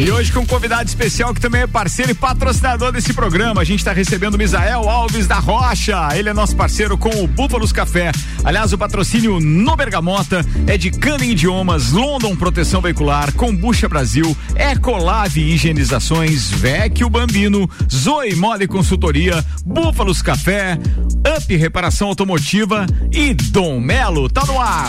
E hoje com um convidado especial que também é parceiro e patrocinador desse programa. A gente está recebendo o Misael Alves da Rocha. Ele é nosso parceiro com o Búfalos Café. Aliás, o patrocínio no Bergamota é de Cana Idiomas, London Proteção Veicular, Combucha Brasil, Ecolave Higienizações, Vecchio Bambino, Zoe Moda e Consultoria, Búfalos Café, Up Reparação Automotiva e Dom Melo. Tá no ar.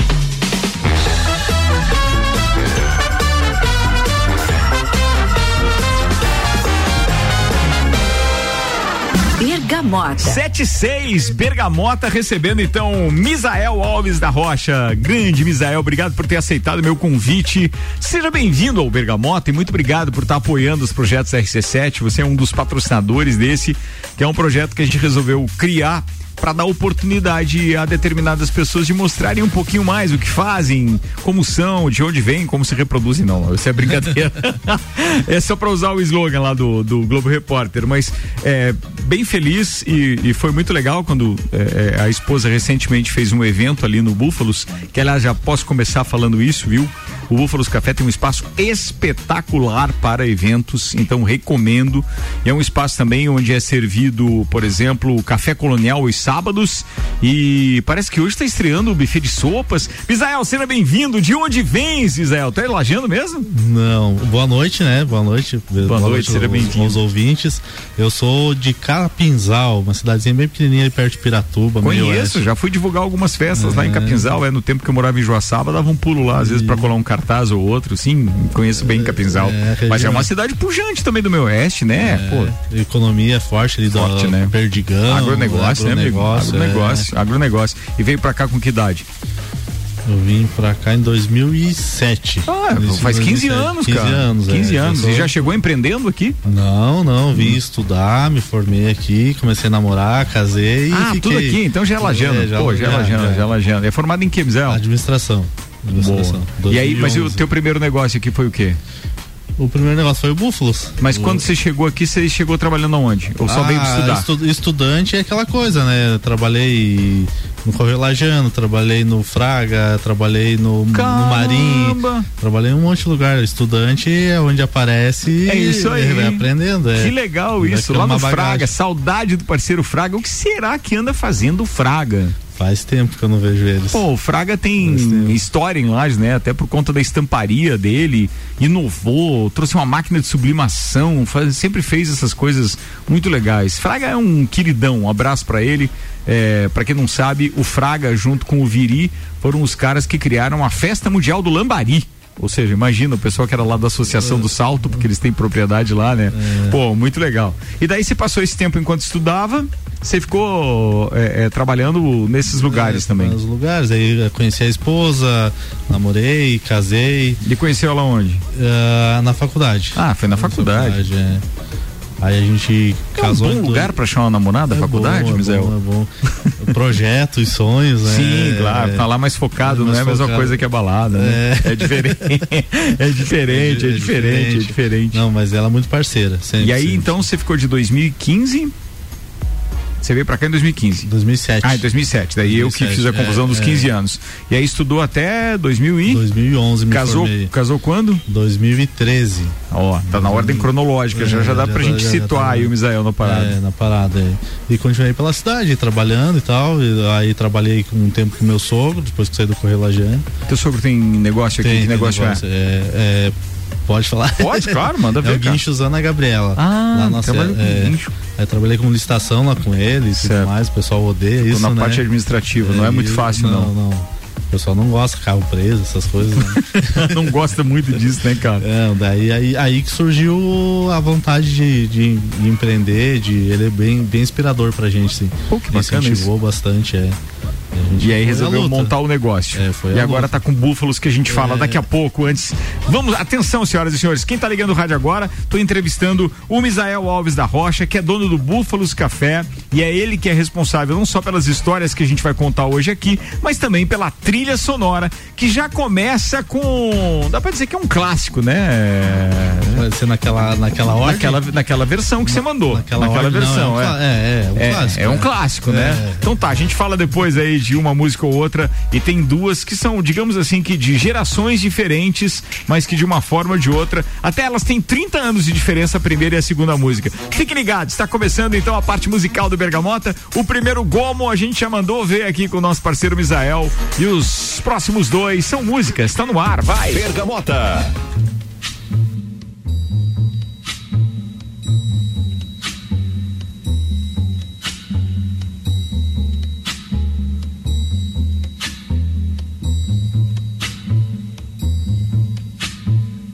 Bergamota. 76 Bergamota recebendo então Misael Alves da Rocha. Grande Misael, obrigado por ter aceitado meu convite. Seja bem-vindo ao Bergamota e muito obrigado por estar apoiando os projetos RC7. Você é um dos patrocinadores desse, que é um projeto que a gente resolveu criar para dar oportunidade a determinadas pessoas de mostrarem um pouquinho mais o que fazem, como são, de onde vêm, como se reproduzem. Não, isso é brincadeira. é só para usar o slogan lá do, do Globo Repórter, mas é, bem feliz e, e foi muito legal quando é, é a esposa recentemente fez um evento ali no Búfalos, que aliás já posso começar falando isso, viu? O Búfalos Café tem um espaço espetacular para eventos, então recomendo. E é um espaço também onde é servido, por exemplo, café colonial aos sábados. E parece que hoje está estreando o buffet de sopas. Israel, seja bem-vindo. De onde vens, Israel? Tá elajando mesmo? Não. Boa noite, né? Boa noite. Boa, Boa noite, noite seja bem-vindo. Aos ouvintes. Eu sou de Capinzal, uma cidadezinha bem pequenininha ali perto de Piratuba. Conheço, já fui divulgar algumas festas é. lá em é. Capinzal. É no tempo que eu morava em Joaçaba, dava um pulo lá, às vezes, para colar um cartaz ou outro, sim, conheço bem Capinzal. É, mas é uma cidade pujante também do meu oeste, né? É, Pô. Economia forte ali forte, do né? Perdigão. Agronegócio, né, amigo? Agronegócio, é. agronegócio. E veio pra cá com que idade? Eu vim pra cá em 2007. Ah, faz 15 anos, 15 cara. Anos, 15 é, anos. E já chegou empreendendo aqui? Não, não. Vim hum. estudar, me formei aqui, comecei a namorar, casei ah, e fiquei. tudo aqui. Então já é lajando. É, já, Pô, já é lajando, já é lajando. É formado em que, Mizel? Administração. E aí, mas o teu primeiro negócio aqui foi o quê? O primeiro negócio foi o Búfalos. Mas o... quando você chegou aqui, você chegou trabalhando aonde? Ou só ah, veio estudar? Estu estudante é aquela coisa, né? Eu trabalhei no Correio Lajano, trabalhei no Fraga, trabalhei no, no Marim, trabalhei em um monte de lugar. Estudante é onde aparece é isso aí. vai aprendendo. É. Que legal isso, lá no bagagem. Fraga, saudade do parceiro Fraga. O que será que anda fazendo o Fraga? Faz tempo que eu não vejo eles. Pô, o Fraga tem história em Lages, né? Até por conta da estamparia dele, inovou, trouxe uma máquina de sublimação, faz, sempre fez essas coisas muito legais. Fraga é um queridão, um abraço para ele. É, para quem não sabe, o Fraga junto com o Viri foram os caras que criaram a Festa Mundial do Lambari. Ou seja, imagina o pessoal que era lá da Associação do Salto, porque eles têm propriedade lá, né? É. Pô, muito legal. E daí você passou esse tempo enquanto estudava, você ficou é, é, trabalhando nesses lugares também? Nos lugares, aí conheci a esposa, namorei, casei. E conheceu ela onde? Uh, na faculdade. Ah, foi na, na faculdade. faculdade é. Aí a gente é casou. É um bom lugar para achar uma namorada, é faculdade, bom, é Bom, é bom. Projetos, sonhos, né? Sim, claro. É, falar mais focado, mais não é a mesma coisa que a balada, né? É, diferente. é diferente, é, é diferente, é diferente. Não, mas ela é muito parceira. Sempre, e aí, sempre. então, você ficou de 2015 você veio pra cá em 2015. 2007. Ah, em 2007. Daí 2007, eu que fiz a confusão é, dos 15 é. anos. E aí estudou até 2000 e... 2011 me casou, formei. Casou quando? 2013. Ó, tá na ordem cronológica. É, já, já dá já pra tá, gente situar tá, aí o Misael na parada. É, na parada. É. E continuei pela cidade, trabalhando e tal. E aí trabalhei com um tempo com meu sogro, depois que saí do Correio Lajane. Teu sogro tem negócio aqui? Tem, que negócio, negócio é? é Pode falar? Pode, claro, manda ver. É o Guincho Zana Gabriela. Ah, lá nossa, trabalho é, Guincho. É, trabalhei com licitação lá com ele e tudo mais, o pessoal odeia isso, na né? parte administrativa, é, não é muito fácil não. Não, não. O pessoal não gosta de carro preso, essas coisas. Né? não gosta muito disso, né, cara? É, daí aí, aí que surgiu a vontade de, de, de, empreender, de ele é bem, bem inspirador pra gente, sim. Pô, que bacana Incentivou isso. bastante, é. E aí resolveu montar o negócio. É, e agora luta. tá com búfalos que a gente fala é. daqui a pouco. Antes, vamos, atenção, senhoras e senhores. Quem tá ligando o rádio agora, tô entrevistando o Misael Alves da Rocha, que é dono do Búfalos Café. E é ele que é responsável não só pelas histórias que a gente vai contar hoje aqui, mas também pela trilha sonora, que já começa com. Dá pra dizer que é um clássico, né? Pode ser naquela, naquela ordem? Naquela, naquela versão que você mandou. Naquela, naquela ordem, versão, não, é, um, é. É, é, um é, clássico. É um né? clássico, né? É. Então tá, a gente fala depois aí de uma música ou outra e tem duas que são, digamos assim, que de gerações diferentes, mas que de uma forma ou de outra, até elas têm 30 anos de diferença a primeira e a segunda música. Fique ligado, está começando então a parte musical do Bergamota. O primeiro Gomo a gente já mandou ver aqui com o nosso parceiro Misael e os próximos dois são músicas, está no ar, vai. Bergamota.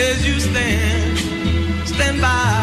As you stand, stand by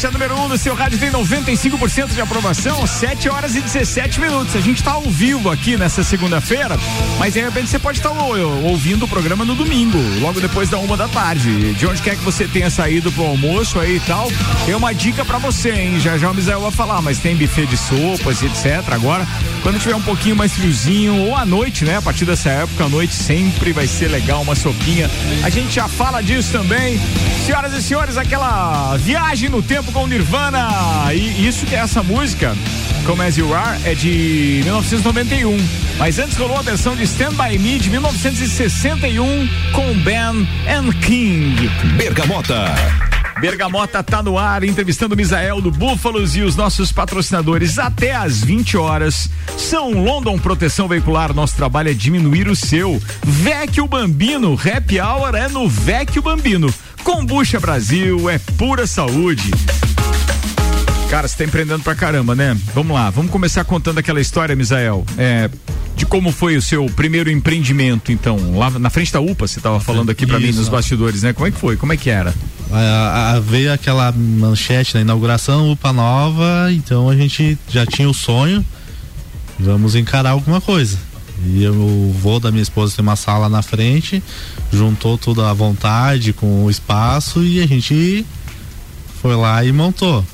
RC7, a número 1 um do seu rádio tem 95% de aprovação, 7 horas e 17 minutos. A gente está ao vivo aqui nessa segunda-feira, mas de repente você pode estar tá ouvindo o programa no domingo, logo depois da uma da tarde. De onde quer que você tenha saído pro almoço aí e tal, tem uma dica para você, hein? Já já o Misael vai falar, mas tem buffet de sopas e etc. Agora, quando tiver um pouquinho mais friozinho, ou à noite, né? A partir dessa época, à noite sempre vai ser legal uma sopinha. A gente já fala disso também. Senhoras e senhores, aquela viagem no tempo com Nirvana. E isso que é essa música, como As You Are, é de 1991. Mas antes rolou a versão de Stand By Me de 1961 com Ben and King. Bergamota. Bergamota tá no ar, entrevistando o Misael do Búfalos e os nossos patrocinadores até às 20 horas. São London Proteção Veicular, nosso trabalho é diminuir o seu. Vecchio Bambino, Happy Hour é no Vecchio Bambino. Combucha Brasil é pura saúde. Cara, você tá empreendendo pra caramba, né? Vamos lá, vamos começar contando aquela história, Misael. É, de como foi o seu primeiro empreendimento, então, lá na frente da UPA, você tava falando aqui para mim nos bastidores, né? Como é que foi? Como é que era? A, a, veio aquela manchete na inauguração, UPA nova, então a gente já tinha o sonho, vamos encarar alguma coisa. E eu, o vô da minha esposa tem uma sala na frente, juntou tudo à vontade com o espaço e a gente foi lá e montou.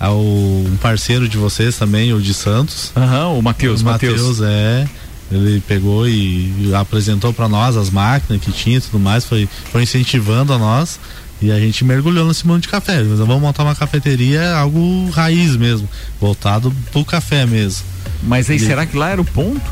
Ah, o, um parceiro de vocês também, o de Santos. Aham, uhum, o Matheus. O Matheus, é. Ele pegou e apresentou para nós as máquinas que tinha e tudo mais, foi, foi incentivando a nós. E a gente mergulhou nesse mundo de café. Mas vamos montar uma cafeteria, algo raiz mesmo, voltado pro café mesmo. Mas aí e... será que lá era o ponto?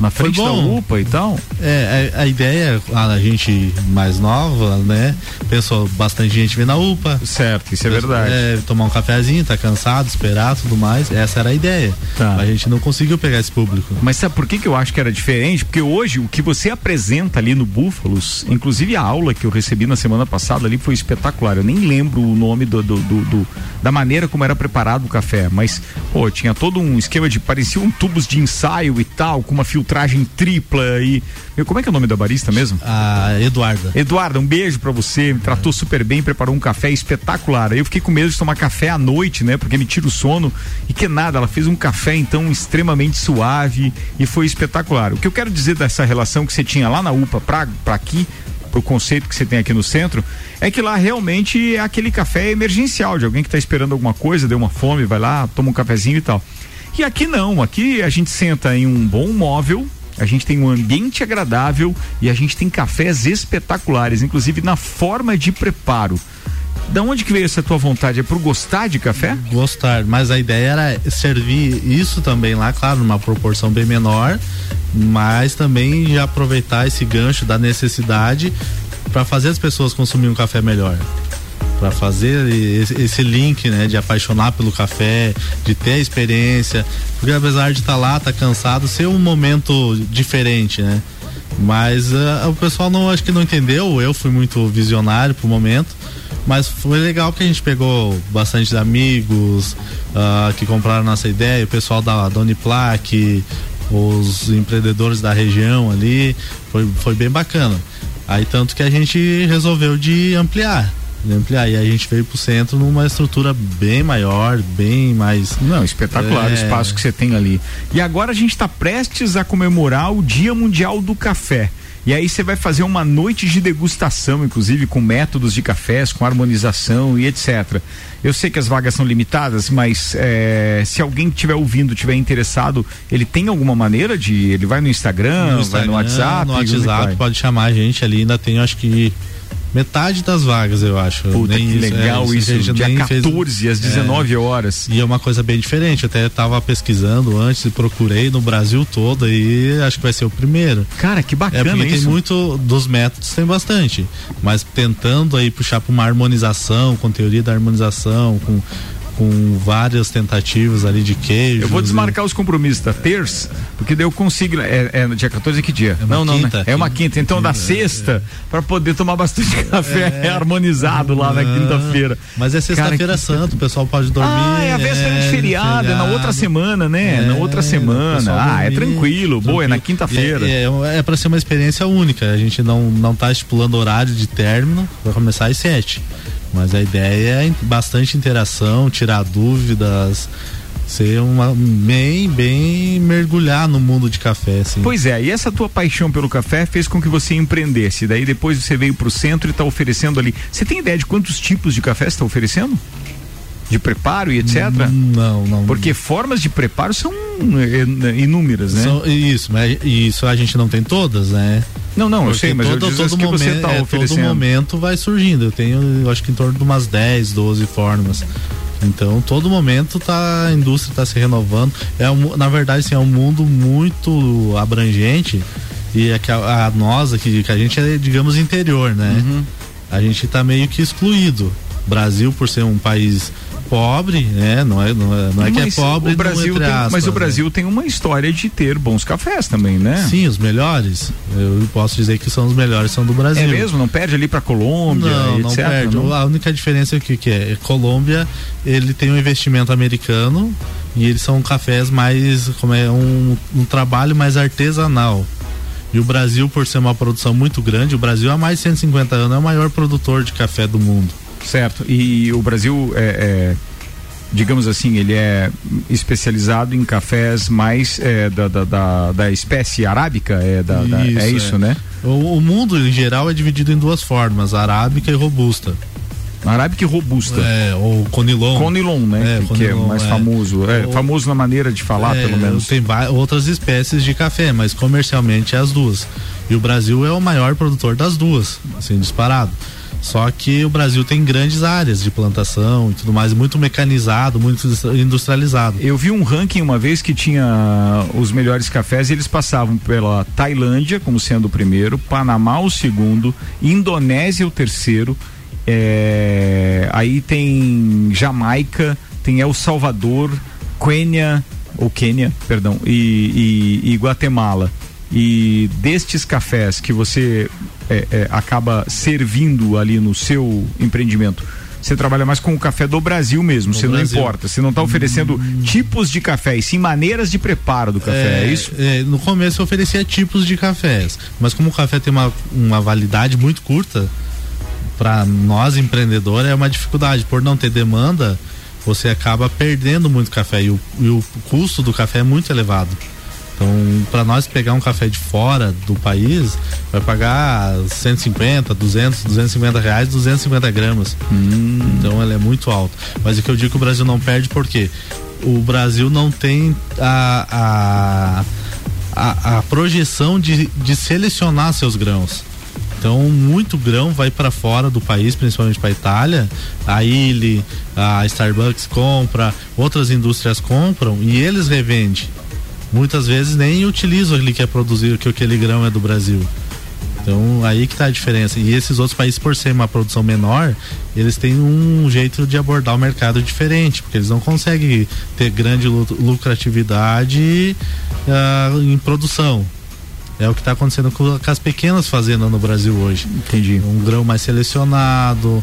Na frente da UPA e tal? É, a, a, ideia, a gente mais nova, né? Pensou, bastante gente vem na UPA. Certo, isso é verdade. É, tomar um cafezinho, tá cansado, esperar tudo mais. Essa era a ideia. Tá. A gente não conseguiu pegar esse público. Mas sabe por que, que eu acho que era diferente? Porque hoje o que você apresenta ali no Búfalos, inclusive a aula que eu recebi na semana passada ali foi espetacular. Eu nem lembro o nome do, do, do, do da maneira como era preparado o café, mas, pô, tinha todo um esquema de parecia um tubos de ensaio e tal, com uma filtragem filtragem tripla e. Meu, como é que é o nome da barista mesmo? A Eduarda. Eduarda, um beijo para você. Me tratou super bem, preparou um café espetacular. Eu fiquei com medo de tomar café à noite, né? Porque me tira o sono. E que nada, ela fez um café então extremamente suave e foi espetacular. O que eu quero dizer dessa relação que você tinha lá na UPA para aqui, pro conceito que você tem aqui no centro, é que lá realmente é aquele café emergencial de alguém que está esperando alguma coisa, deu uma fome, vai lá, toma um cafezinho e tal. E aqui não, aqui a gente senta em um bom móvel, a gente tem um ambiente agradável e a gente tem cafés espetaculares, inclusive na forma de preparo. Da onde que veio essa tua vontade? É por gostar de café? Gostar, mas a ideia era servir isso também lá, claro, numa proporção bem menor, mas também já aproveitar esse gancho da necessidade para fazer as pessoas consumir um café melhor para fazer esse, link, né, de apaixonar pelo café, de ter a experiência, porque apesar de estar tá lá, tá cansado, ser um momento diferente, né? Mas uh, o pessoal não acho que não entendeu, eu fui muito visionário pro momento, mas foi legal que a gente pegou bastante amigos uh, que compraram nossa ideia, o pessoal da, da Uniplac, os empreendedores da região ali, foi, foi bem bacana. Aí tanto que a gente resolveu de ampliar de ampliar. E a gente veio para o centro numa estrutura bem maior, bem mais. Não, espetacular é... o espaço que você tem ali. E agora a gente está prestes a comemorar o Dia Mundial do Café. E aí você vai fazer uma noite de degustação, inclusive com métodos de cafés, com harmonização e etc. Eu sei que as vagas são limitadas, mas é, se alguém estiver ouvindo, estiver interessado, ele tem alguma maneira de. Ele vai no Instagram, no Instagram vai no WhatsApp? No WhatsApp, pode chamar a gente ali, ainda tem acho que Metade das vagas, eu acho. Puta, nem que legal é, isso. isso dia 14 fez, às 19 é, horas. E é uma coisa bem diferente. Eu até estava pesquisando antes e procurei no Brasil todo e acho que vai ser o primeiro. Cara, que bacana é porque isso. tem muito dos métodos, tem bastante. Mas tentando aí puxar para uma harmonização, com teoria da harmonização, com com várias tentativas ali de queijo. Eu vou desmarcar os compromissos da terça, porque daí eu consigo. É, é no dia 14 que dia? É não, não, quinta, né? É uma quinta. Então quinta, da sexta, é. para poder tomar bastante café é, harmonizado lá na quinta-feira. Mas é sexta-feira que... santa, o pessoal pode dormir. Ah, é a véspera de é, feriado, é na outra semana, né? na outra semana. Ah, é tranquilo, boa, é na quinta-feira. É, é, para ser uma experiência única. A gente não, não tá estipulando horário de término, vai começar às sete. Mas a ideia é bastante interação, tirar dúvidas, ser uma bem bem mergulhar no mundo de café assim. Pois é, e essa tua paixão pelo café fez com que você empreendesse. Daí depois você veio para o centro e está oferecendo ali. Você tem ideia de quantos tipos de café você está oferecendo? De preparo e etc? Não, não. Porque formas de preparo são eh, inúmeras, né? São, isso, mas isso a gente não tem todas, né? Não, não, Porque eu sei, mas todo, eu todo que momento, você tá é, todo momento vai surgindo. Eu tenho, eu acho que em torno de umas 10, 12 formas. Então, todo momento tá, a indústria está se renovando. É um, na verdade, assim, é um mundo muito abrangente e é que a, a nós aqui, que a gente é, digamos, interior, né? Uhum. A gente está meio que excluído. Brasil, por ser um país pobre, né? Não é, não é, não é que é pobre, o Brasil tem, aspas, mas o né? Brasil né? tem uma história de ter bons cafés também, né? Sim, os melhores. Eu posso dizer que são os melhores, são do Brasil. É mesmo? Não perde ali para Colômbia? Não, não perde. Não? A única diferença é que, que é, Colômbia, ele tem um investimento americano e eles são cafés mais, como é, um, um trabalho mais artesanal. E o Brasil, por ser uma produção muito grande, o Brasil há mais de 150 anos é o maior produtor de café do mundo. Certo. E o Brasil é, é digamos assim, ele é especializado em cafés mais é, da, da, da, da, espécie arábica, é, da, isso, da, é isso, é. né? O, o, mundo em geral é dividido em duas formas, arábica e robusta. Arábica e robusta. É, ou conilon. Conilon, né? É, que, conilon, é mais é. famoso. É, famoso na maneira de falar, é, pelo menos. Tem outras espécies de café, mas comercialmente é as duas. E o Brasil é o maior produtor das duas, assim, disparado. Só que o Brasil tem grandes áreas de plantação e tudo mais, muito mecanizado, muito industrializado. Eu vi um ranking uma vez que tinha os melhores cafés e eles passavam pela Tailândia como sendo o primeiro, Panamá o segundo, Indonésia o terceiro, é, aí tem Jamaica, tem El Salvador, Quênia, ou Quênia, perdão, e, e, e Guatemala. E destes cafés que você é, é, acaba servindo ali no seu empreendimento? Você trabalha mais com o café do Brasil mesmo, você não importa, você não está oferecendo hum. tipos de café, e sim maneiras de preparo do café, é, é isso? É, no começo eu oferecia tipos de cafés, mas como o café tem uma, uma validade muito curta, para nós empreendedores é uma dificuldade, por não ter demanda, você acaba perdendo muito café e o, e o custo do café é muito elevado. Então, para nós pegar um café de fora do país, vai pagar 150, 200, 250 reais, 250 gramas. Hum. Então, ela é muito alta. Mas o que eu digo que o Brasil não perde, porque o Brasil não tem a, a, a, a projeção de, de selecionar seus grãos. Então, muito grão vai para fora do país, principalmente para Itália. A Illy, a Starbucks compra, outras indústrias compram e eles revendem muitas vezes nem utilizam aquele que é produzido, que aquele grão é do Brasil. Então aí que está a diferença. E esses outros países, por ser uma produção menor, eles têm um jeito de abordar o mercado diferente, porque eles não conseguem ter grande lucratividade uh, em produção. É o que está acontecendo com, com, as pequenas fazendas no Brasil hoje. Entendi. Um grão mais selecionado,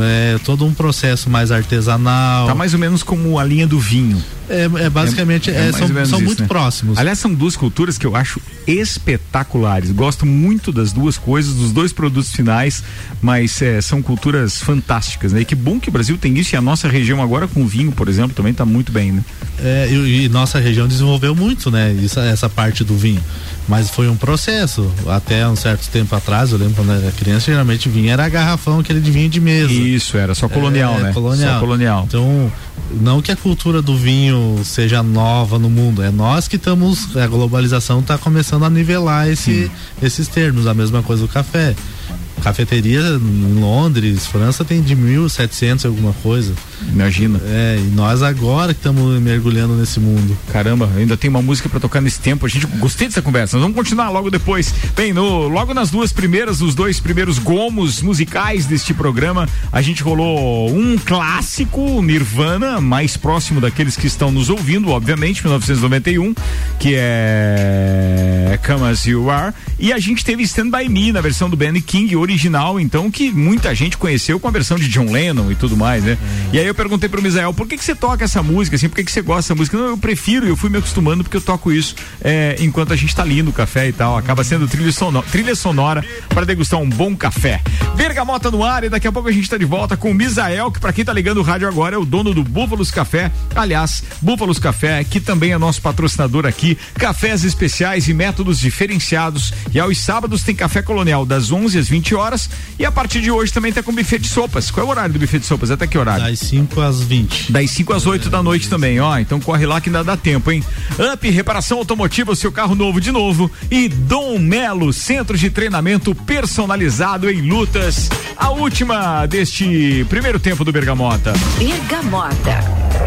é todo um processo mais artesanal. Tá mais ou menos como a linha do vinho. É, é basicamente, é, é, são, são isso, muito né? próximos. Aliás, são duas culturas que eu acho espetaculares. Gosto muito das duas coisas, dos dois produtos finais, mas é, são culturas fantásticas, né? E que bom que o Brasil tem isso e a nossa região agora com vinho, por exemplo, também está muito bem, né? É, e, e, nossa região desenvolveu muito, né? Isso, essa parte do vinho. Mas foi um processo. Até um certo tempo atrás, eu lembro quando eu era criança, geralmente vinho era garrafão, aquele de vinho de mesa. Isso, era só colonial, é, né? Colonial. Só colonial. Então, não que a cultura do vinho seja nova no mundo, é nós que estamos, a globalização está começando a nivelar esse, esses termos, a mesma coisa do café cafeteria em Londres, França tem de 1.700 alguma coisa. Imagina. É, e nós agora que estamos mergulhando nesse mundo. Caramba, ainda tem uma música para tocar nesse tempo. A gente gostei dessa conversa. Nós vamos continuar logo depois. Bem, no, logo nas duas primeiras, os dois primeiros gomos musicais deste programa, a gente rolou um clássico, Nirvana, mais próximo daqueles que estão nos ouvindo, obviamente, 1991, que é Come As You Are. E a gente teve Stand By Me na versão do Benny King, original original, então, que muita gente conheceu com a versão de John Lennon e tudo mais, né? E aí eu perguntei pro Misael, por que que você toca essa música, assim, por que que você gosta dessa música? Não, eu prefiro, eu fui me acostumando porque eu toco isso é, enquanto a gente tá ali no café e tal, acaba sendo trilha sonora, trilha sonora para degustar um bom café. Bergamota no ar e daqui a pouco a gente tá de volta com o Misael, que para quem tá ligando o rádio agora é o dono do Búfalos Café, aliás, Búfalos Café, que também é nosso patrocinador aqui, cafés especiais e métodos diferenciados e aos sábados tem café colonial das 11 às 20 horas e a partir de hoje também tá com buffet de sopas. Qual é o horário do buffet de sopas? Até que horário? Das 5 às 20. Das 5 às 8 da noite também, ó. Então corre lá que ainda dá tempo, hein? Up Reparação Automotiva, o seu carro novo de novo. E Dom Melo, centro de treinamento personalizado em lutas. A última deste primeiro tempo do Bergamota. Bergamota.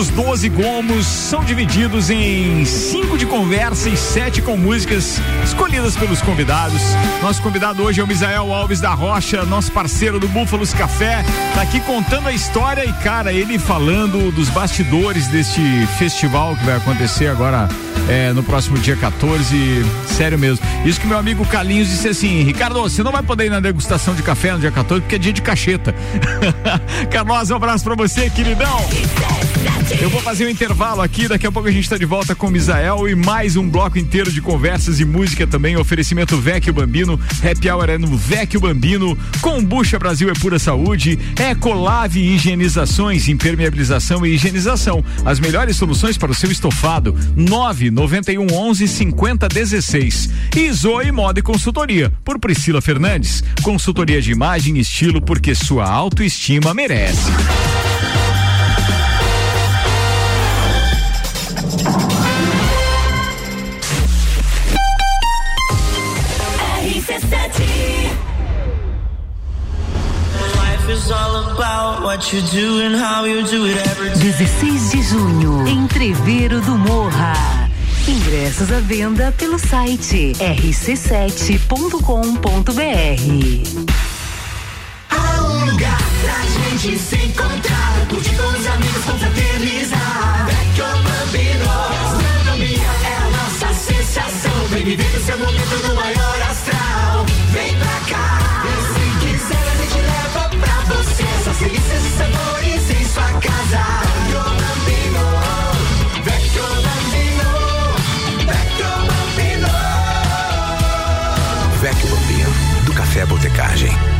Nossos 12 gomos são divididos em cinco de conversa e sete com músicas escolhidas pelos convidados. Nosso convidado hoje é o Misael Alves da Rocha, nosso parceiro do Búfalos Café. Tá aqui contando a história e, cara, ele falando dos bastidores deste festival que vai acontecer agora é, no próximo dia 14. Sério mesmo. Isso que meu amigo Calinhos disse assim: Ricardo, você não vai poder ir na degustação de café no dia 14 porque é dia de cacheta. Carlos, um abraço pra você, queridão. Eu vou fazer um intervalo aqui, daqui a pouco a gente está de volta com Misael e mais um bloco inteiro de conversas e música também. Oferecimento Vecchio Bambino, Happy Hour é no Vecchio Bambino, Combucha Brasil é pura saúde, Ecolave Higienizações, impermeabilização e higienização. As melhores soluções para o seu estofado. 991 11 50 16. E Zoe Moda e Consultoria, por Priscila Fernandes. Consultoria de imagem e estilo porque sua autoestima merece. 16 de junho, Entreveiro do Morra. Ingressos à venda pelo site rc7.com.br. Há um lugar pra gente se encontrar, curtir com os amigos, confraternizar. Vem viver seu momento no maior astral. Vem pra cá, e se quiser a gente leva pra você essas delícias e sabores em sua casa. Vecchio Bambino, Vecchio Bambino, Vecchio Bambino. Vecchio Bambino, do Café Botecagem.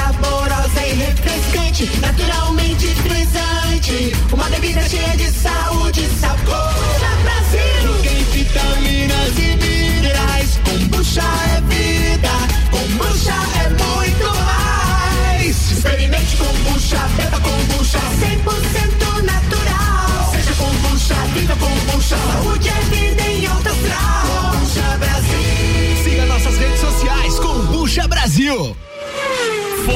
e refrescante, naturalmente frisante. Uma bebida cheia de saúde sabor. Brasil! Rica em vitaminas e minerais. Kombucha é vida, kombucha é muito mais. Experimente kombucha, beba kombucha. 100% natural. Seja kombucha, viva kombucha. Saúde é vida em alta astral. Kombucha Brasil. Siga nossas redes sociais, Kombucha Brasil.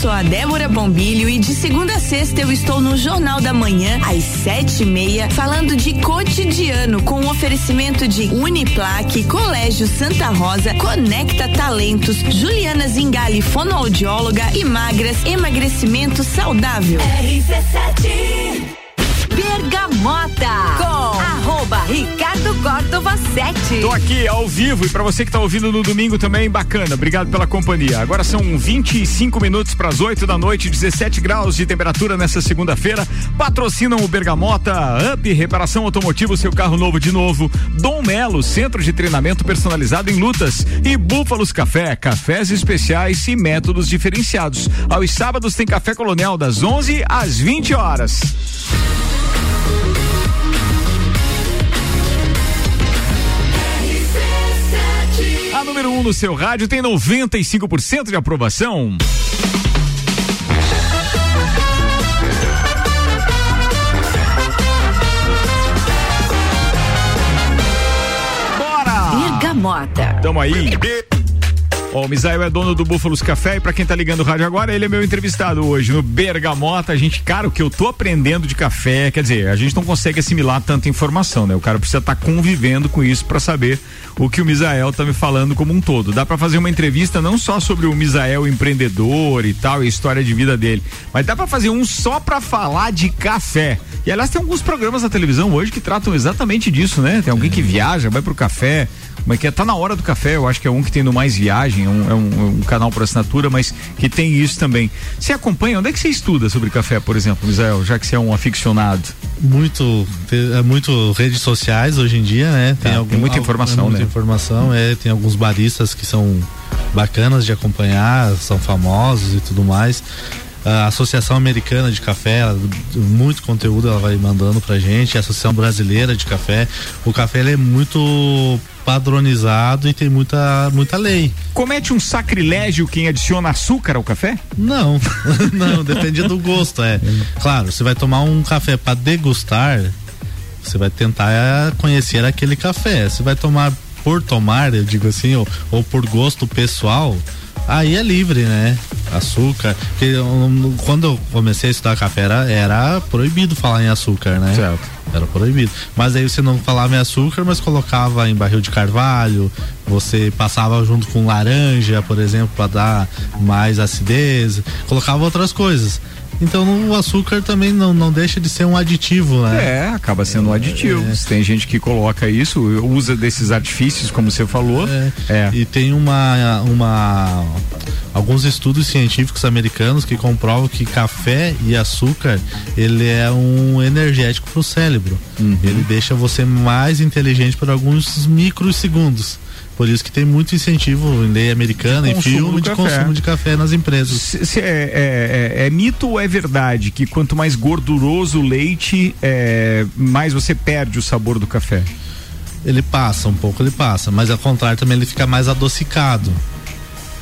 Sou a Débora Bombilho e de segunda a sexta eu estou no Jornal da Manhã, às sete e meia, falando de cotidiano com o oferecimento de Uniplaque, Colégio Santa Rosa, Conecta Talentos, Juliana Zingali, fonoaudióloga e magras, emagrecimento saudável. RC7 Bergamota com arroba Ricardo Córdova 7. Tô aqui ao vivo e para você que tá ouvindo no domingo também, bacana. Obrigado pela companhia. Agora são 25 minutos para as 8 da noite, 17 graus de temperatura nessa segunda-feira. Patrocinam o Bergamota, Up Reparação Automotiva, seu carro novo de novo. Dom Melo, centro de treinamento personalizado em lutas. E Búfalos Café, cafés especiais e métodos diferenciados. Aos sábados tem Café Colonial das 11 às 20 horas. A número 1 um no seu rádio tem 95% de aprovação. Bora! Bergamota. Tamo aí. Ó, o Misael é dono do Búfalos Café e pra quem tá ligando o rádio agora, ele é meu entrevistado hoje no Bergamota. A gente, cara, o que eu tô aprendendo de café, quer dizer, a gente não consegue assimilar tanta informação, né? O cara precisa estar tá convivendo com isso para saber o que o Misael tá me falando como um todo. Dá para fazer uma entrevista não só sobre o Misael empreendedor e tal, e a história de vida dele, mas dá para fazer um só para falar de café. E aliás, tem alguns programas na televisão hoje que tratam exatamente disso, né? Tem alguém que viaja, vai pro café, é que é? Tá na hora do café, eu acho que é um que tem no Mais Viagem, é um, é um, um canal por assinatura, mas que tem isso também. Você acompanha? Onde é que você estuda sobre café, por exemplo, Misael, já que você é um aficionado? muito é muito redes sociais hoje em dia, né? Tem, é, algum, tem muita informação, é muita né? informação, é, tem alguns baristas que são bacanas de acompanhar, são famosos e tudo mais. A Associação Americana de Café, ela, muito conteúdo ela vai mandando pra gente, a Associação Brasileira de Café. O café é muito padronizado e tem muita, muita lei. Comete um sacrilégio quem adiciona açúcar ao café? Não, não, depende do gosto, é. Claro, você vai tomar um café para degustar, você vai tentar conhecer aquele café. Você vai tomar por tomar, eu digo assim, ou, ou por gosto pessoal, aí é livre, né? Açúcar. Porque quando eu comecei a estudar café era, era proibido falar em açúcar, né? Certo. Era proibido. Mas aí você não falava em açúcar, mas colocava em barril de carvalho, você passava junto com laranja, por exemplo, para dar mais acidez, colocava outras coisas. Então o açúcar também não, não deixa de ser um aditivo, né? É, acaba sendo um aditivo. É. Tem gente que coloca isso, usa desses artifícios, como você falou. É. é. E tem uma, uma alguns estudos científicos americanos que comprovam que café e açúcar ele é um energético para o cérebro. Uhum. Ele deixa você mais inteligente por alguns microsegundos. Por isso que tem muito incentivo em lei americana, em filme, de café. consumo de café nas empresas. Se, se é, é, é, é, mito ou é verdade que quanto mais gorduroso o leite, é, mais você perde o sabor do café? Ele passa um pouco, ele passa, mas ao contrário também ele fica mais adocicado.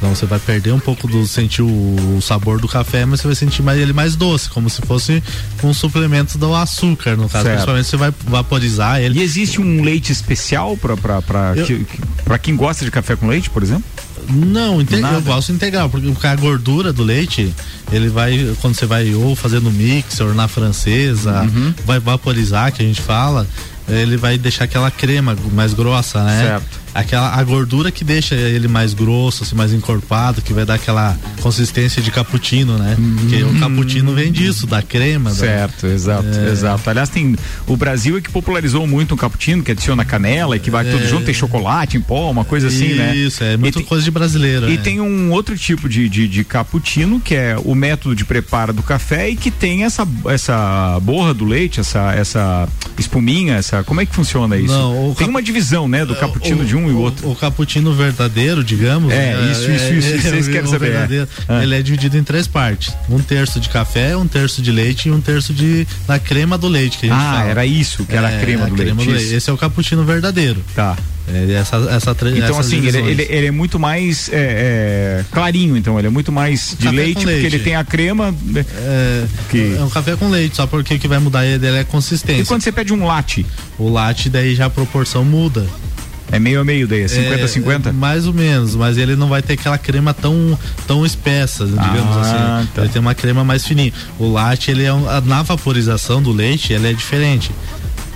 Então você vai perder um pouco do sentir o, sabor do café, mas você vai sentir mais, ele mais doce, como se fosse um suplemento do açúcar, no caso. Certo. Principalmente você vai vaporizar ele. E existe um leite especial para quem gosta de café com leite, por exemplo? Não, eu gosto integral, porque a gordura do leite, ele vai, quando você vai ou fazer no mixer ou na francesa, uhum. vai vaporizar, que a gente fala, ele vai deixar aquela crema mais grossa, né? Certo aquela a gordura que deixa ele mais grosso, assim, mais encorpado, que vai dar aquela consistência de cappuccino, né? Uhum. Porque o cappuccino vem disso, da crema. Certo, da... exato, é... exato. Aliás, tem o Brasil é que popularizou muito o cappuccino, que adiciona canela e que vai é... tudo junto, tem chocolate em pó, uma coisa assim, Isso, né? Isso, é muita coisa de brasileiro. E é. tem um outro tipo de, de, de cappuccino, que é o método de preparo do café e que tem essa, essa borra do leite, essa, essa espuminha, essa, como é que funciona isso? Não, tem cap... uma divisão, né, do cappuccino o, de um um e o outro. O cappuccino verdadeiro, digamos. É, né? isso, isso, isso. É, vocês querem saber. É. Ele é dividido em três partes: um terço de café, um terço de leite e um terço de da crema do leite. Que a gente ah, fala. era isso, que era é, a crema, do, crema leite. do leite. Esse é o cappuccino verdadeiro. Tá. É, essa, essa, então, assim, ele, ele, ele, é muito mais é, é, clarinho, então, ele é muito mais de leite, leite, porque ele tem a crema. Né? É, que... é um café com leite, só porque o que vai mudar ele é a consistência. E quando você pede um latte? O latte, daí já a proporção muda. É meio a meio daí, é 50-50? É, mais ou menos, mas ele não vai ter aquela crema tão, tão espessa, digamos ah, assim. Tá. Ele tem uma crema mais fininha. O latte, ele é um, na vaporização do leite, ele é diferente.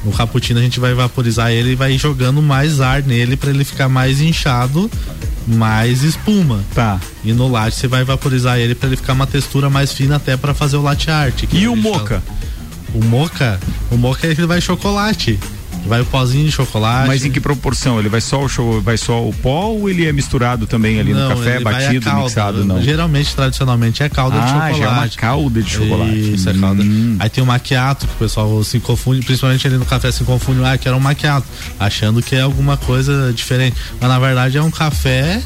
No cappuccino a gente vai vaporizar ele e vai jogando mais ar nele para ele ficar mais inchado, mais espuma. Tá. E no latte você vai vaporizar ele para ele ficar uma textura mais fina até para fazer o latte art. E o moca? O moca, o moca ele vai chocolate. Vai o pozinho de chocolate. Mas em que proporção? Ele vai só o show, vai só o pó ou ele é misturado também ali não, no café, batido, calda, mixado, não? Geralmente, tradicionalmente é calda ah, de chocolate. Já é uma calda de chocolate. Isso, é calda. Hum. Aí tem o maquiato que o pessoal se confunde, principalmente ali no café se confunde, ah, que era um maquiato, achando que é alguma coisa diferente. Mas na verdade é um café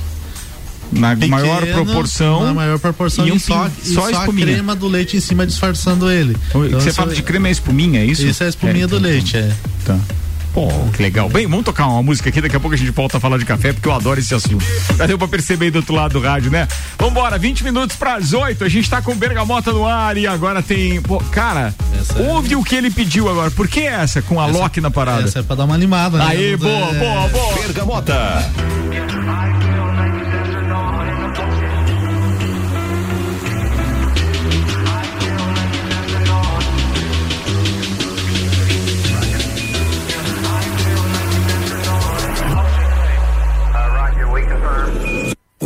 na Pequeno, maior proporção. Na maior proporção e, um só, e só, só a crema do leite em cima disfarçando ele. Então, você fala de crema é espuminha, é isso? Isso é a espuminha é, do então, leite, é. Tá. Pô, que legal. Bem, vamos tocar uma música aqui, daqui a pouco a gente volta a falar de café, porque eu adoro esse assunto. Já deu pra perceber aí do outro lado do rádio, né? Vambora, 20 minutos pras 8, a gente tá com Bergamota no ar e agora tem. Pô, cara, essa é ouve é... o que ele pediu agora. Por que essa com a essa, Loki na parada? Essa é pra dar uma animada, né? Aí, boa, boa, boa. Bergamota.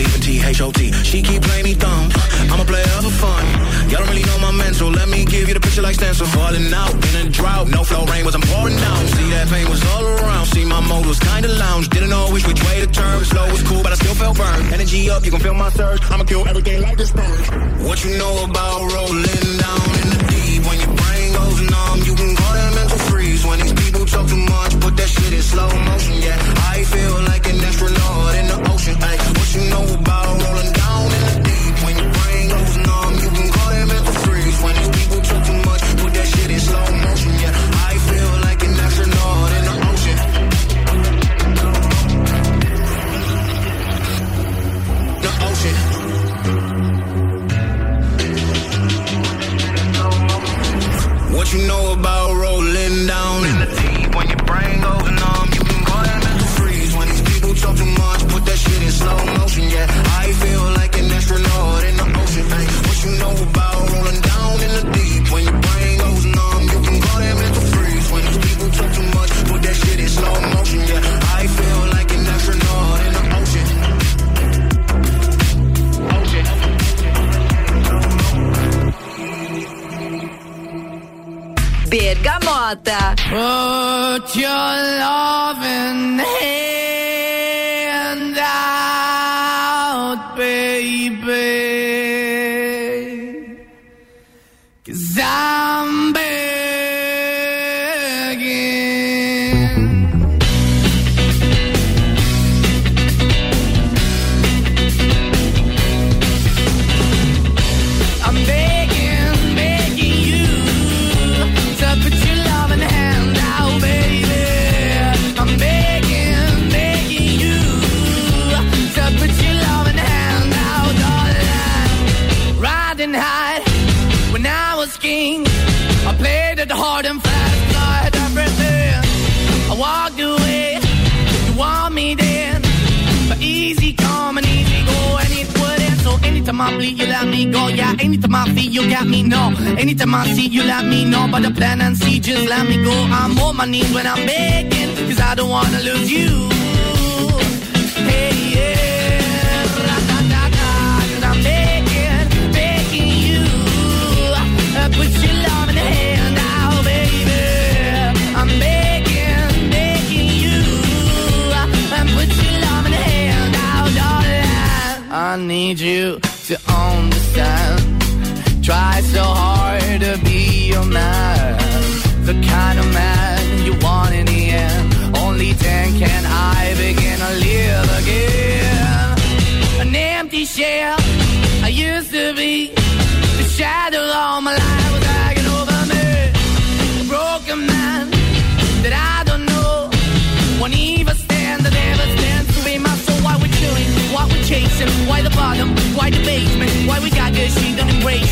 Leaving T H O T, She keep playing me dumb. I'm a player for fun. Y'all don't really know my mental. Let me give you the picture like stencil. Falling out in a drought. No flow rain was pouring down. See that pain was all around. See my mode was kinda lounge. Didn't know which way to turn. Slow was cool, but I still felt burned. Energy up, you can feel my surge. I'ma kill everything like this purge. What you know about rolling down in the deep? When your brain goes numb, you can call that mental freeze. When these people talk too much, put that shit in slow motion. Yeah, I feel like an astronaut in the ocean. Ay. You know about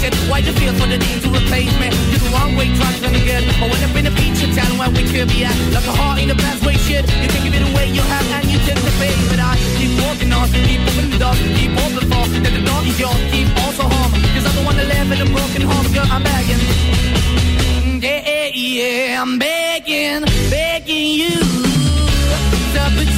it. Why the feel for the need to replace me? You're the wrong way, trying to good. I went up in a feature town where we could be at. Like a heart in the best way, shit. You can give it away, you have, and you tend to pay. But I keep walking on, keep moving the dog, keep open for that the dog is yours, keep also home. Cause I don't wanna live in a broken home, girl, I'm begging. Yeah, yeah, I'm begging, begging you to put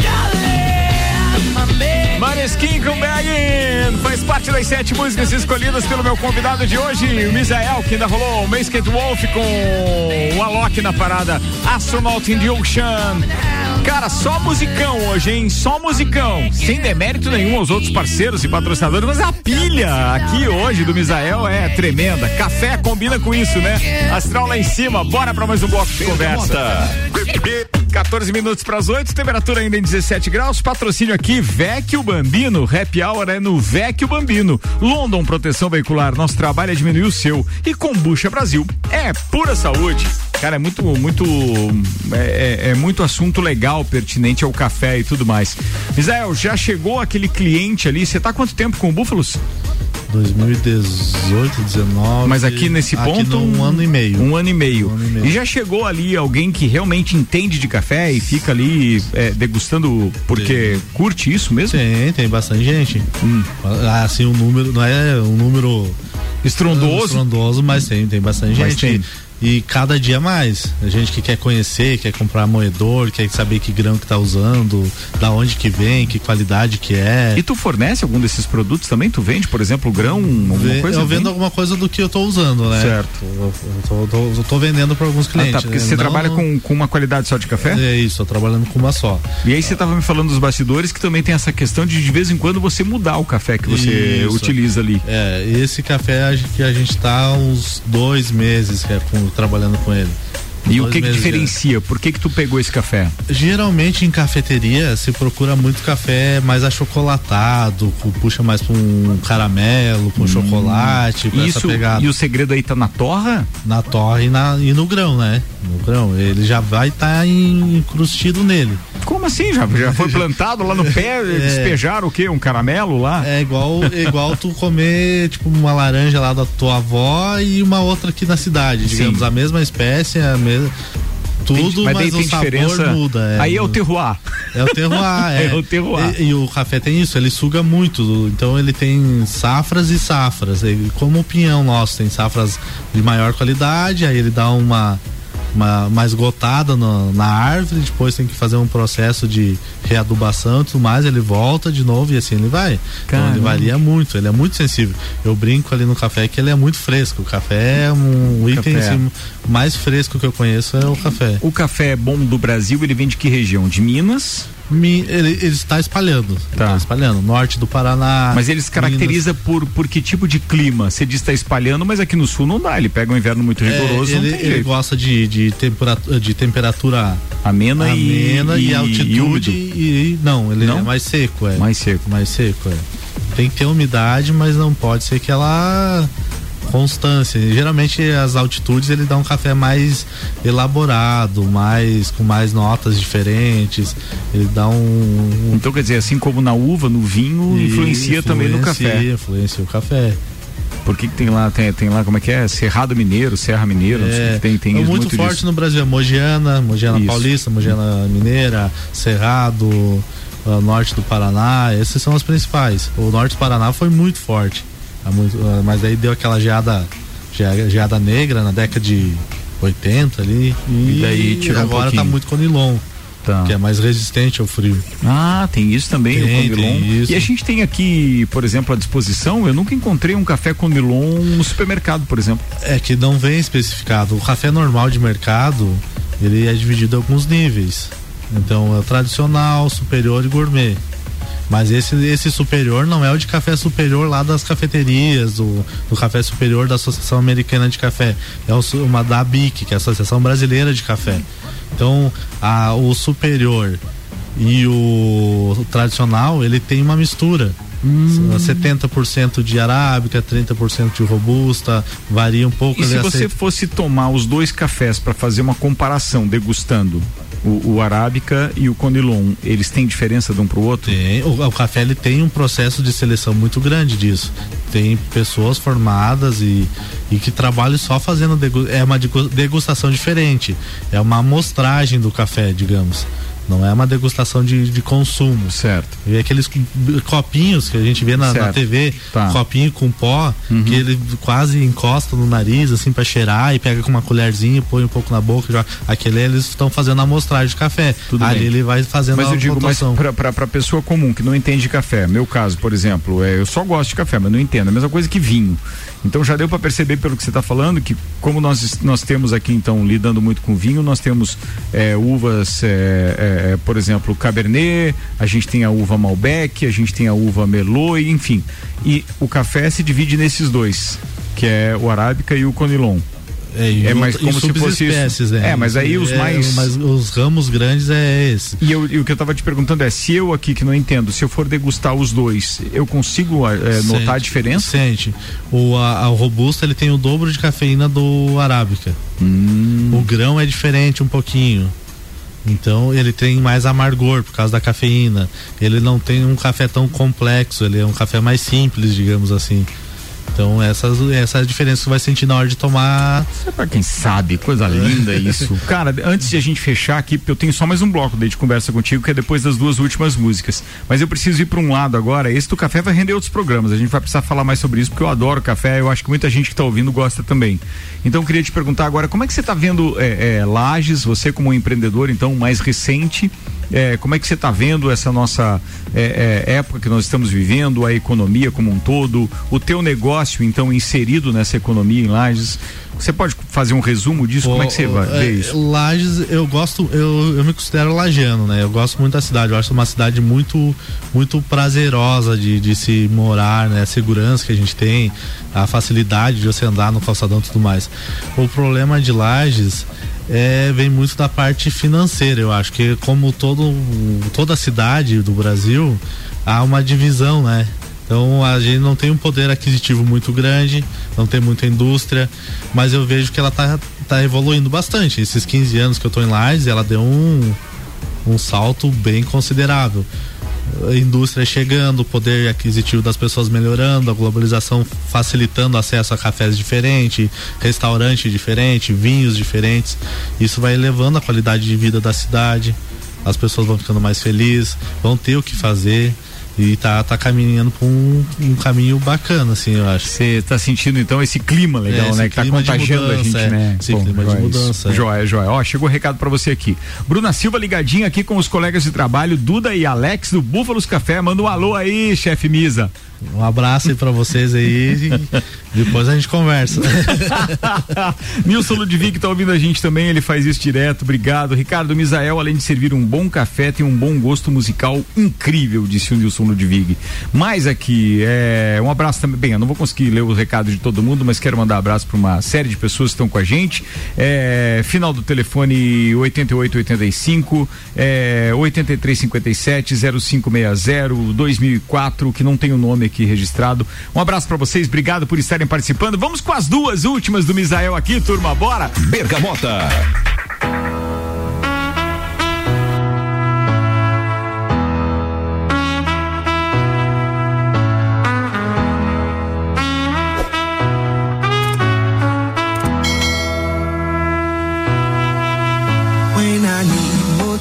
Maneskin com Baggin faz parte das sete músicas escolhidas pelo meu convidado de hoje, o Misael, que ainda rolou o Masked Wolf com o Alok na parada Astronaut in the Ocean. Cara, só musicão hoje, hein? Só musicão. Sem demérito nenhum aos outros parceiros e patrocinadores, mas a pilha aqui hoje do Misael é tremenda. Café combina com isso, né? Astral lá em cima, bora pra mais um bloco de conversa. 14 minutos para as 8, temperatura ainda em 17 graus. Patrocínio aqui, Vecchio Bambino. Happy Hour é no Vecchio Bambino. London Proteção Veicular. Nosso trabalho é diminuir o seu. E Combucha Brasil. É pura saúde. Cara, é muito, muito, é, é, é muito assunto legal, pertinente ao café e tudo mais. Misael, já chegou aquele cliente ali, você tá quanto tempo com o Búfalos? 2018, 19. Mas aqui nesse aqui ponto. Um ano e meio. Um ano e meio. Um ano e meio. E já chegou ali alguém que realmente entende de café e fica ali é, degustando porque curte isso mesmo? Tem, tem bastante gente. Hum. Assim, o número, não é um número estrondoso, estrondoso mas tem, tem bastante Mas gente. tem. E cada dia mais. A gente que quer conhecer, quer comprar moedor, quer saber que grão que tá usando, da onde que vem, que qualidade que é. E tu fornece algum desses produtos também? Tu vende, por exemplo, grão, alguma coisa? eu vendo Vende? alguma coisa do que eu tô usando, né? Certo. Eu, eu tô, eu tô vendendo para alguns Ah, clientes. tá, porque né? você Não- trabalha com, com uma qualidade só de café? É isso, tô trabalhando com uma só. E aí você tava me falando dos bastidores que também tem essa questão de de vez em quando você mudar o café que você Isso. utiliza ali. É, esse café que a gente tá há uns dois meses que é com- trabalhando com ele. E o que, que já. diferencia? Por que que tu pegou esse café? Geralmente em cafeteria se procura muito café mais achocolatado, puxa mais pra um caramelo, com chocolate, pra Hum. Isso, essa pegada. e o segredo aí tá na torra? Na torre e, na- e no grão, né? No grão. Ele já vai estar incrustido nele. Como assim? Já, já foi plantado lá no pé, É. despejaram o quê? Um caramelo lá? É igual, é igual tu comer, tipo, uma laranja lá da tua avó e uma outra aqui na cidade, digamos, Sim. a mesma espécie, a mesma. Tudo, mas mas, o sabor diferença. muda. Aí é o terroir. É o terroir, é. É o terroir. E, e o café tem isso, ele suga muito. Então ele tem safras e safras. Ele, como o pinhão nosso tem safras de maior qualidade, aí ele dá uma, uma mais gotada no- na árvore, depois tem que fazer um processo de readubação e tudo mais, ele volta de novo e assim ele vai. Então Caramba. ele varia muito, ele é muito sensível. Eu brinco ali no café que ele é muito fresco. O café é um item Café. assim, mais fresco que eu conheço é o café. O café bom do Brasil, ele vem de que região? De Minas? Ele, ele está espalhando. Tá. espalhando. Norte do Paraná. Mas ele se caracteriza por, por que tipo de clima? Você diz que está espalhando, mas aqui no sul não dá. Ele pega um inverno muito É, rigoroso, ele, tem ele jeito. gosta de, de, temperatura, de temperatura amena, e- amena e, e- altitude e e, não, ele Não? é mais seco, é. Mais seco. Mais seco, é. Tem que ter umidade, mas não pode ser que ela constância. E, geralmente as altitudes ele dá um café mais elaborado, mais com mais notas diferentes. Ele dá um, Então quer dizer, assim como na uva, no vinho, E influencia, também no café. influencia, Influencia o café. Por que, que tem lá, tem, tem lá, como é que é? Cerrado Mineiro, Serra Mineiro, É, tem, tem é isso, muito, forte disso. no Brasil, Mogiana, Mogiana Isso. Paulista, Mogiana Mineira, Cerrado, ah, Norte do Paraná, esses são os principais. O Norte do Paraná foi muito forte, muito- mas aí deu aquela geada, geada, negra na década de 80 ali, e, E daí tirou um agora tá pouquinho. muito conilon, Tá. que é mais resistente ao frio. Ah, tem isso também, Tem, o Conilon. E a gente tem aqui, por exemplo, à disposição, eu nunca encontrei um café Conilon no supermercado, por exemplo. É que não vem especificado. O café normal de mercado, ele é dividido em alguns níveis. Então é o tradicional, superior e gourmet. Mas esse, esse superior não é o de café superior lá das cafeterias, do, do café superior da Associação Americana de Café. É o, uma da ABIC, que é a Associação Brasileira de Café. Então, a, o superior e o, o tradicional, ele tem uma mistura. 70% de arábica, 30% de robusta, varia um pouco. E se você aceita- fosse tomar os dois cafés para fazer uma comparação, degustando o, o Arábica e o Conilon, eles têm diferença de um para o outro? Tem, o, café ele tem um processo de seleção muito grande disso. Tem pessoas formadas e, e que trabalham só fazendo é uma degu- degustação diferente. É uma amostragem do café, digamos. Não é uma degustação de, de consumo. Certo. E aqueles co- copinhos que a gente vê na, na. TV, Tá. copinho com pó, Uhum. que ele quase encosta no nariz, assim, pra cheirar, e pega com uma colherzinha, põe um pouco na boca. joga. Aquele eles estão fazendo a amostragem de café. Tudo Ali bem. ele vai fazendo Mas a eu digo, pontuação. pra, pra, pra pessoa comum que não entende de café, meu caso, por exemplo, é, eu só gosto de café, mas não entendo. É a mesma coisa que vinho. Então já deu para perceber pelo que você está falando que como nós, nós temos aqui então lidando muito com vinho, nós temos é, uvas, é, é, por exemplo, Cabernet, a gente tem a uva Malbec, a gente tem a uva Merlot, enfim. E o café se divide nesses dois, que é o Arábica e o Conilon. É, é mais como se fosse isso. Né? É, mas aí os é, mais. Mas os ramos grandes é esse. E, eu, e o que eu estava te perguntando é: se eu aqui que não entendo, se eu for degustar os dois, eu consigo é, notar a diferença? Sente. O, a, a robusta ele tem o dobro de cafeína do arábica. Hum. O grão é diferente um pouquinho. Então ele tem mais amargor por causa da cafeína. Ele não tem um café tão complexo, ele é um café mais simples, digamos assim. Então essas, essa diferença que vai sentir na hora de tomar. Isso é pra quem sabe, coisa linda isso. Cara, antes de a gente fechar aqui, porque eu tenho só mais um bloco de conversa contigo, que é depois das duas últimas músicas. Mas eu preciso ir para um lado agora. Esse do café vai render outros programas. A gente vai precisar falar mais sobre isso, porque eu adoro café. Eu acho que muita gente que está ouvindo gosta também. Então eu queria te perguntar agora, como é que você está vendo é, é, Lages, você como um empreendedor, então, mais recente? É, como é que você está vendo essa nossa é, é, época que nós estamos vivendo, a economia como um todo, o teu negócio então inserido nessa economia em Lages? Você pode fazer um resumo disso? Como é que você vai ver é, isso? Lages, eu gosto, eu, eu me considero lagiano, né? Eu gosto muito da cidade. Eu acho uma cidade muito, muito prazerosa de, de se morar, né? A segurança que a gente tem, a facilidade de você andar no calçadão e tudo mais. O problema de Lages é, vem muito da parte financeira. Eu acho que como todo, toda cidade do Brasil há uma divisão, né? Então a gente não tem um poder aquisitivo muito grande, não tem muita indústria, mas eu vejo que ela tá, tá evoluindo bastante. Esses 15 anos que eu tô em Lages, ela deu um, um salto bem considerável indústria chegando, o poder aquisitivo das pessoas melhorando, a globalização facilitando acesso a cafés diferentes, restaurante diferente, vinhos diferentes. Isso vai elevando a qualidade de vida da cidade. As pessoas vão ficando mais felizes, vão ter o que fazer e tá, tá caminhando por um, um caminho bacana, assim, eu acho. Você tá sentindo então esse clima legal, é, né? Que tá contagiando mudança, a gente, é. né? Esse Bom, clima de mudança. É. Joia, joia. Ó, chegou um recado para você aqui. Bruna Silva ligadinha aqui com os colegas de trabalho, Duda e Alex do Búfalos Café. Manda um alô aí, chefe Misa. Um abraço aí pra vocês aí. depois a gente conversa. Nilson Ludwig tá ouvindo a gente também, ele faz isso direto. Obrigado. Ricardo Misael, além de servir um bom café, tem um bom gosto musical incrível, disse o Nilson Ludwig. Mais aqui, é, um abraço também. Bem, eu não vou conseguir ler o recado de todo mundo, mas quero mandar um abraço para uma série de pessoas que estão com a gente. É, final do telefone 8885, é, 8357 0560 2004, que não tem o nome aqui registrado. Um abraço para vocês, obrigado por estarem participando. Vamos com as duas últimas do Misael aqui, turma, bora? Bergamota.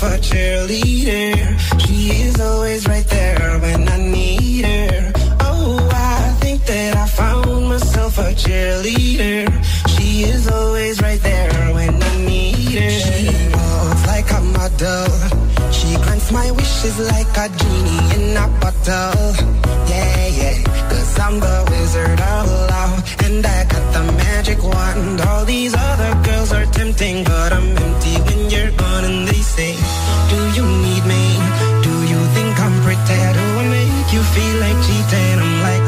myself a cheerleader. She is always right there when I need her. Oh, I think that I found myself a cheerleader. She is always right there when I need her. She walks like a model. She grants my wishes like a genie in a bottle. Yeah, yeah. Cause I'm the wizard of love. And I magic wand. All these other girls are tempting, but I'm empty when you're gone. And they say, Do you need me? Do you think I'm pretty? Do I make you feel like cheating? I'm like,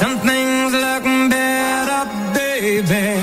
Some things look better, baby.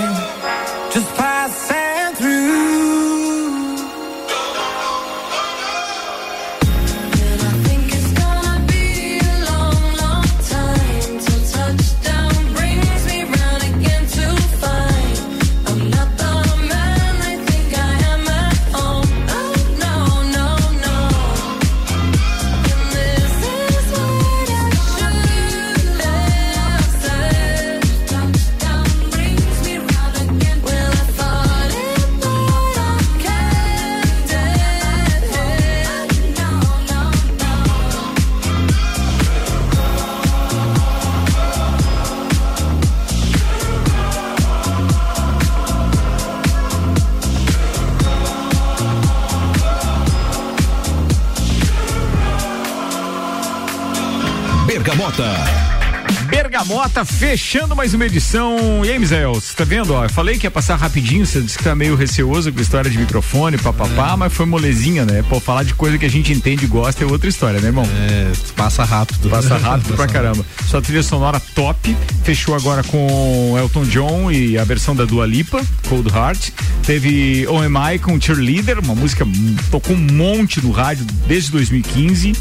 Mota fechando mais uma edição. E aí, Misael, você tá vendo? Ó, eu falei que ia passar rapidinho, você disse que tá meio receoso com a história de microfone, papapá, é. mas foi molezinha, né? Pô, falar de coisa que a gente entende e gosta é outra história, né, irmão? É, passa rápido. Passa rápido pra caramba. Sua trilha sonora top, fechou agora com Elton John e a versão da Dua Lipa, Cold Heart. Teve OMI com Cheerleader, uma música tocou um monte no rádio desde 2015.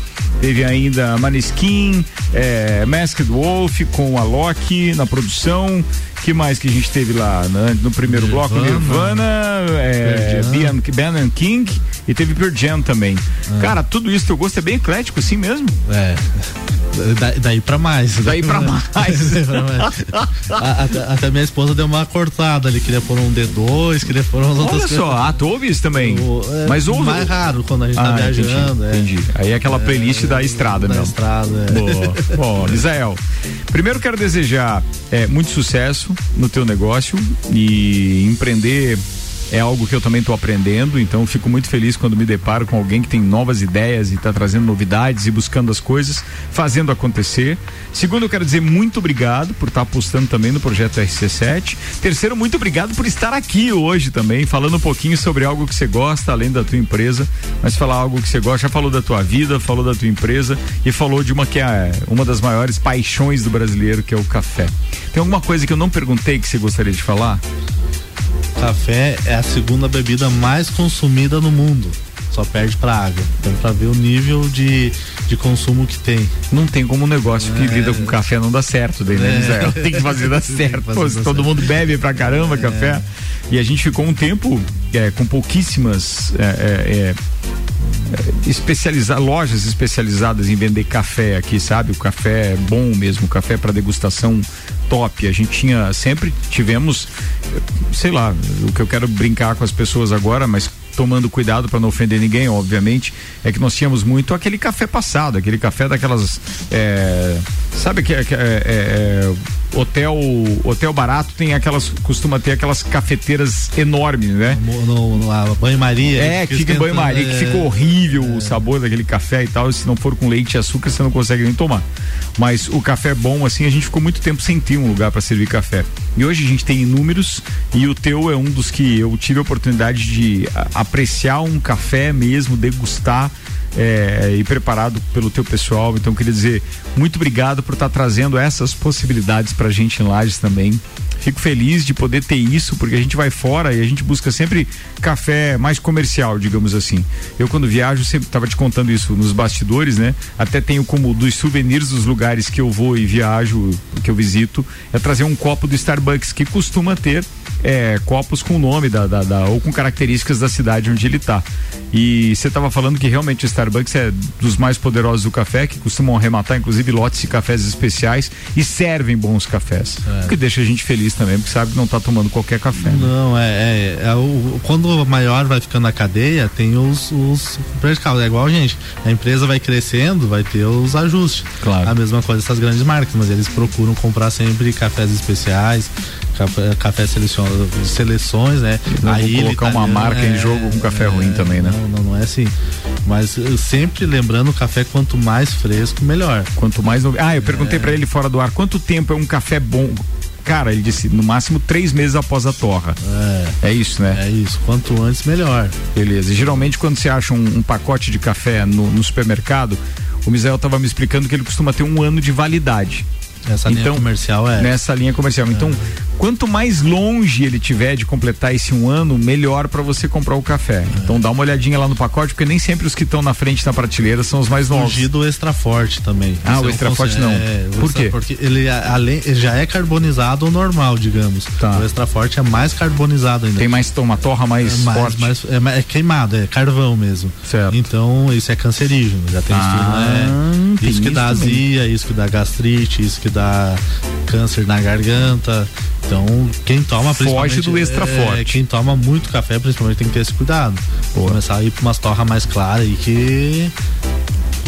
Teve ainda Maneskin, é, Masked Wolf com a Loki na produção. que mais que a gente teve lá né? no primeiro Nirvana, bloco? Nirvana, é, Ben King e teve Pearl Jam também. Ah. Cara, tudo isso teu gosto é bem eclético assim mesmo? É. Da, daí pra mais. Daí pra mais. até, até, minha esposa deu uma cortada ali, queria pôr um D2, queria pôr umas outras Olha só, ah, tu ouve isso também. é, Mas ouve. Mais raro quando a gente tá ah, tá viajando. Entendi, é. entendi. Aí é aquela playlist é, da estrada, da mesmo. estrada, é. Bom, Misael, primeiro quero desejar é, muito sucesso no teu negócio e empreender é algo que eu também estou aprendendo, então fico muito feliz quando me deparo com alguém que tem novas ideias e está trazendo novidades e buscando as coisas, fazendo acontecer. Segundo, eu quero dizer muito obrigado por estar tá apostando também no projeto RC7. Terceiro, muito obrigado por estar aqui hoje também, falando um pouquinho sobre algo que você gosta, além da tua empresa, mas falar algo que você gosta. Já falou da tua vida, falou da tua empresa e falou de uma que é uma das maiores paixões do brasileiro, que é o café. Tem alguma coisa que eu não perguntei que você gostaria de falar? Café é a segunda bebida mais consumida no mundo. Só perde para água. Então, para ver o nível de, de consumo que tem. Não tem como um negócio que é. lida com café não dá certo, daí, né, é. Tem que fazer dar certo. Fazer Pô, dar todo certo. mundo bebe pra caramba é. café. E a gente ficou um tempo é, com pouquíssimas é, é, é, especializar lojas especializadas em vender café aqui, sabe? O café é bom mesmo, café para degustação top. A gente tinha sempre tivemos, sei lá, o que eu quero brincar com as pessoas agora, mas tomando cuidado para não ofender ninguém, obviamente, é que nós tínhamos muito aquele café passado, aquele café daquelas, é, sabe que, é, é, é hotel hotel barato tem aquelas costuma ter aquelas cafeteiras enormes, né? No, no, a banho-maria. É, que fica em banho-maria, é, que fica horrível é. o sabor daquele café e tal. E se não for com leite e açúcar, você não consegue nem tomar. Mas o café é bom, assim, a gente ficou muito tempo sem ter um lugar para servir café. E hoje a gente tem inúmeros e o teu é um dos que eu tive a oportunidade de apreciar um café mesmo, degustar é, e preparado pelo teu pessoal. Então, queria dizer muito obrigado por estar tá trazendo essas possibilidades para a gente em Lages também. Fico feliz de poder ter isso, porque a gente vai fora e a gente busca sempre café mais comercial, digamos assim. Eu, quando viajo, sempre estava te contando isso nos bastidores, né? Até tenho como dos souvenirs dos lugares que eu vou e viajo, que eu visito, é trazer um copo do Starbucks, que costuma ter é, copos com o nome da, da, da, ou com características da cidade onde ele está. E você estava falando que realmente o Starbucks é dos mais poderosos do café, que costumam arrematar inclusive lotes de cafés especiais e servem bons cafés. É. O que deixa a gente feliz também, porque sabe que não está tomando qualquer café. Né? Não, é, é, é o, quando o maior vai ficando na cadeia, tem os, os prejudicados. É igual, gente, a empresa vai crescendo, vai ter os ajustes. Claro. A mesma coisa essas grandes marcas, mas eles procuram comprar sempre cafés especiais, café, café seleções, né? Não Aí colocar uma marca é, em jogo com café é, ruim também, né? Não, não, não, é assim. Mas sempre lembrando, o café quanto mais fresco, melhor. Quanto mais. Ah, eu perguntei é. para ele fora do ar, quanto tempo é um café bom? Cara, ele disse no máximo três meses após a torra. É. É isso, né? É isso. Quanto antes, melhor. Beleza. E geralmente, quando você acha um, um pacote de café no, no supermercado, o Misael estava me explicando que ele costuma ter um ano de validade. Nessa então, linha comercial é. Nessa linha comercial. Então, quanto mais longe ele tiver de completar esse um ano, melhor para você comprar o café. É. Então dá uma olhadinha lá no pacote, porque nem sempre os que estão na frente da prateleira são os mais novos. Fugir do extra forte também. Ah, o extra forte não. É, Por quê? Porque ele, além, já é carbonizado normal, digamos. Tá. O extra forte é mais carbonizado ainda. Tem mais uma torra mais, é mais forte. Mais, é, é, queimado, é carvão mesmo. Certo. Então isso é cancerígeno. Já tem ah, estudo, né? Isso que dá azia, isso que dá gastrite, isso que dá câncer na garganta. Então, quem toma Foge do extra é, forte. Quem toma muito café, principalmente, tem que ter esse cuidado. Boa. Começar a ir pra umas torras mais claras aí que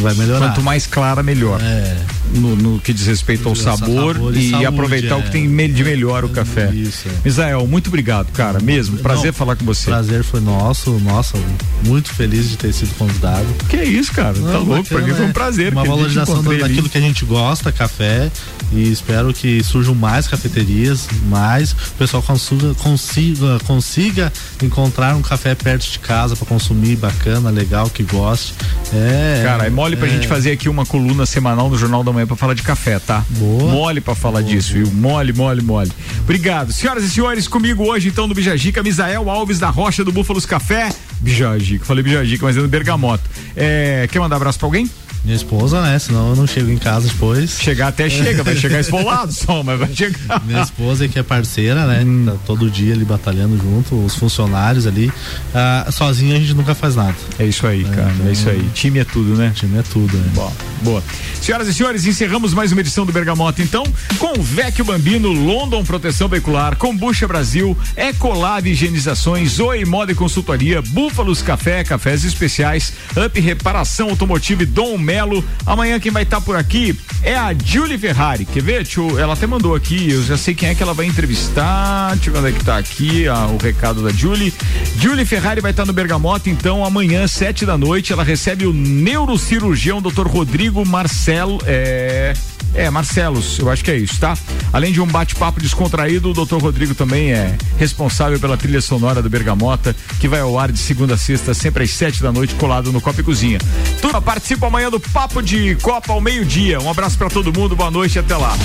vai melhorar. Quanto mais clara, melhor. É. No, no que diz respeito ao sabor, sabor, e, saúde, aproveitar é. o que tem de melhor o café. Isso. É. Muito obrigado, cara, mesmo. Prazer Não, falar com você. Prazer foi nosso, nossa, muito feliz de ter sido convidado. Que isso, cara, Não, tá louco, pra mim foi um prazer. Uma valorização daquilo que a gente gosta, café, e espero que surjam mais cafeterias, mais o pessoal consiga, consiga, consiga encontrar um café perto de casa para consumir, bacana, legal, que goste. É, cara, é mole pra é. gente fazer aqui uma coluna semanal no Jornal da Manhã pra falar de café, tá? Boa. Mole pra falar Boa. disso, viu? Mole, mole, mole. Obrigado. Senhoras e senhores, comigo hoje então no Bijagica, Misael Alves da Rocha do Búfalos Café. Bijagica, falei Bijagica, mas é no Bergamoto. É, quer mandar abraço pra alguém? Minha esposa, né? Senão eu não chego em casa depois. Chegar até chega, vai chegar esfolado só, mas vai chegar. Minha esposa que é parceira, né? Hum. Tá todo dia ali batalhando junto, os funcionários ali. Ah, sozinho a gente nunca faz nada. É isso aí, cara. É, então, é isso aí. Time é tudo, né? Time é tudo, né? Boa. Boa. Senhoras e senhores, encerramos mais uma edição do Bergamota, então, com Vecchio Bambino, London Proteção Veicular, Combucha Brasil, Ecolab Higienizações, Oi Moda e Consultoria, Búfalos Café, Cafés Especiais, Up Reparação Automotiva e Dom Mel Amanhã quem vai estar tá por aqui é a Julie Ferrari. Quer ver, tio? Ela até mandou aqui, eu já sei quem é que ela vai entrevistar. Deixa eu ver onde é que tá aqui a, o recado da Julie. Julie Ferrari vai estar tá no Bergamota, então, amanhã, sete da noite, ela recebe o neurocirurgião Dr. Rodrigo Marcelo. É. É, Marcelos, eu acho que é isso, tá? Além de um bate-papo descontraído, o doutor Rodrigo também é responsável pela trilha sonora do Bergamota, que vai ao ar de segunda a sexta, sempre às sete da noite, colado no Copa e Cozinha. Turma, participa amanhã do Papo de Copa ao meio-dia. Um abraço para todo mundo, boa noite e até lá.